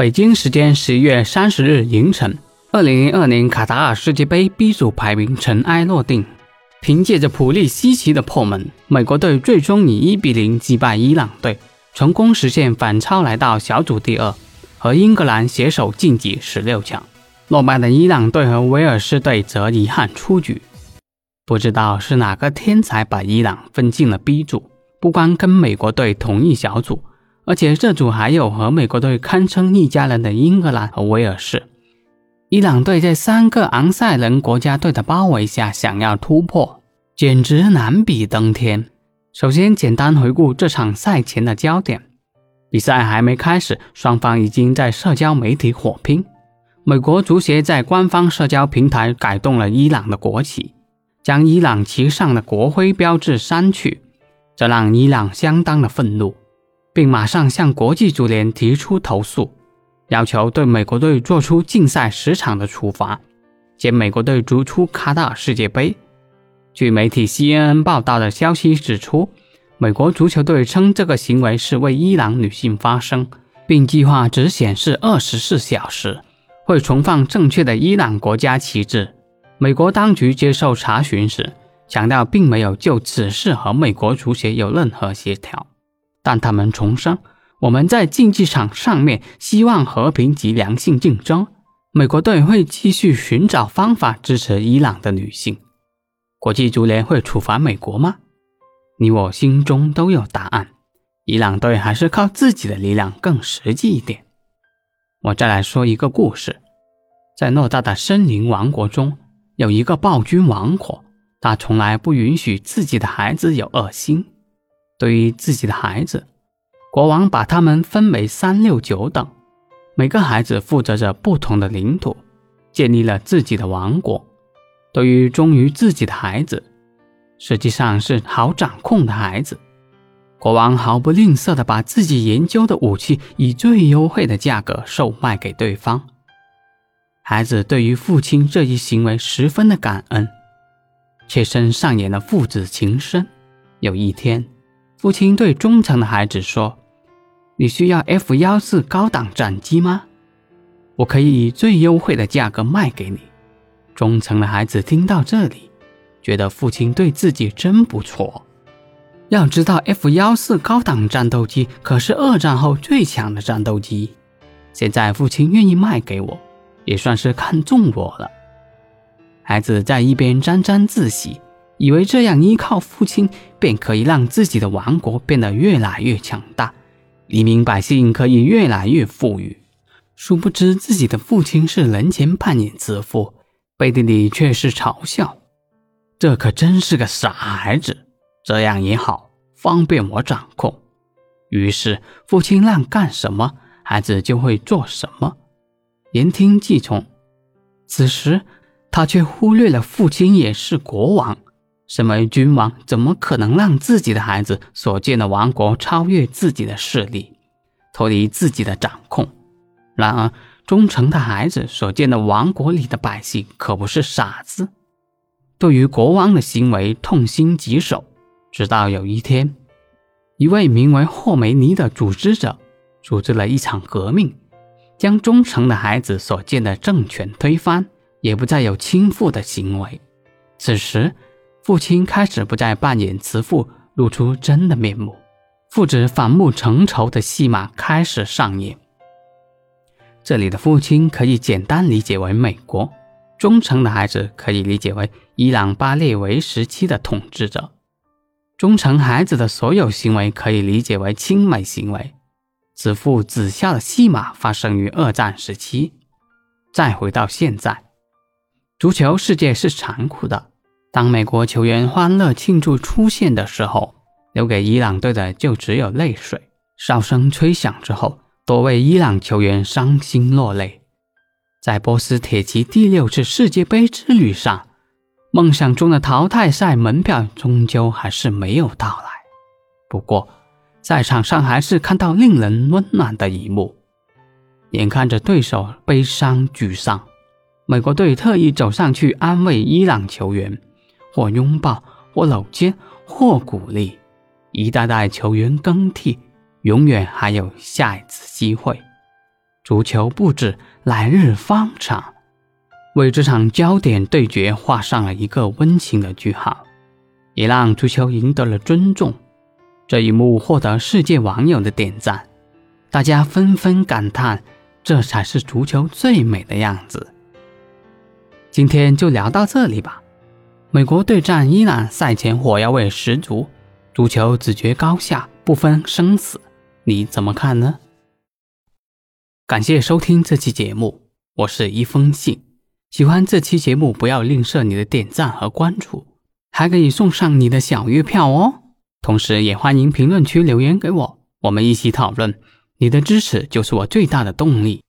北京时间十一月三十日凌晨，二零零二年卡塔尔世界杯 B 组排名尘埃落定，凭借着普利西奇的破门，美国队最终以一比零击败伊朗队，成功实现反超，来到小组第二，和英格兰携手晋级十六强。落败的伊朗队和威尔士队则遗憾出局。不知道是哪个天才把伊朗分进了 B 组，不光跟美国队同一小组。而且这组还有和美国队堪称一家人的英格兰和威尔士。伊朗队在三个昂塞人国家队的包围下想要突破，简直难比登天。首先，简单回顾这场赛前的焦点：比赛还没开始，双方已经在社交媒体火拼。美国足协在官方社交平台改动了伊朗的国旗，将伊朗旗上的国徽标志删去，这让伊朗相当的愤怒。并马上向国际足联提出投诉，要求对美国队做出禁赛十场的处罚，将美国队逐出卡塔尔世界杯。据媒体 CNN 报道的消息指出，美国足球队称这个行为是为伊朗女性发声，并计划只显示二十四小时，会重放正确的伊朗国家旗帜。美国当局接受查询时强调，并没有就此事和美国足协有任何协调。但他们重申，我们在竞技场上面希望和平及良性竞争。美国队会继续寻找方法支持伊朗的女性。国际足联会处罚美国吗？你我心中都有答案。伊朗队还是靠自己的力量更实际一点。我再来说一个故事，在偌大的森林王国中，有一个暴君王国，他从来不允许自己的孩子有恶心。对于自己的孩子，国王把他们分为三六九等，每个孩子负责着不同的领土，建立了自己的王国。对于忠于自己的孩子，实际上是好掌控的孩子，国王毫不吝啬地把自己研究的武器以最优惠的价格售卖给对方。孩子对于父亲这一行为十分的感恩，切身上演了父子情深。有一天。父亲对忠诚的孩子说：“你需要 F 幺四高档战机吗？我可以以最优惠的价格卖给你。”忠诚的孩子听到这里，觉得父亲对自己真不错。要知道，F 幺四高档战斗机可是二战后最强的战斗机。现在父亲愿意卖给我，也算是看中我了。孩子在一边沾沾自喜。以为这样依靠父亲便可以让自己的王国变得越来越强大，黎民百姓可以越来越富裕。殊不知自己的父亲是人前扮演慈父，背地里却是嘲笑。这可真是个傻孩子。这样也好，方便我掌控。于是父亲让干什么，孩子就会做什么，言听计从。此时他却忽略了父亲也是国王。身为君王，怎么可能让自己的孩子所建的王国超越自己的势力，脱离自己的掌控？然而，忠诚的孩子所建的王国里的百姓可不是傻子，对于国王的行为痛心疾首。直到有一天，一位名为霍梅尼的组织者组织了一场革命，将忠诚的孩子所建的政权推翻，也不再有亲父的行为。此时。父亲开始不再扮演慈父，露出真的面目，父子反目成仇的戏码开始上演。这里的父亲可以简单理解为美国，忠诚的孩子可以理解为伊朗巴列维时期的统治者，忠诚孩子的所有行为可以理解为亲美行为，子父子孝的戏码发生于二战时期。再回到现在，足球世界是残酷的。当美国球员欢乐庆祝出现的时候，留给伊朗队的就只有泪水。哨声吹响之后，多位伊朗球员伤心落泪。在波斯铁骑第六次世界杯之旅上，梦想中的淘汰赛门票终究还是没有到来。不过，在场上还是看到令人温暖的一幕：眼看着对手悲伤沮丧，美国队特意走上去安慰伊朗球员，或拥抱，或搂肩，或鼓励。一代代球员更替，永远还有下一次机会。足球不止，来日方长，为这场焦点对决画上了一个温情的句号，也让足球赢得了尊重。这一幕获得世界网友的点赞，大家纷纷感叹：这才是足球最美的样子。今天就聊到这里吧。美国对战伊朗，赛前火药味十足。足球只决高下，不分生死，你怎么看呢？感谢收听这期节目，我是一封信。喜欢这期节目，不要吝啬你的点赞和关注，还可以送上你的小月票哦。同时，也欢迎评论区留言给我，我们一起讨论。你的支持就是我最大的动力。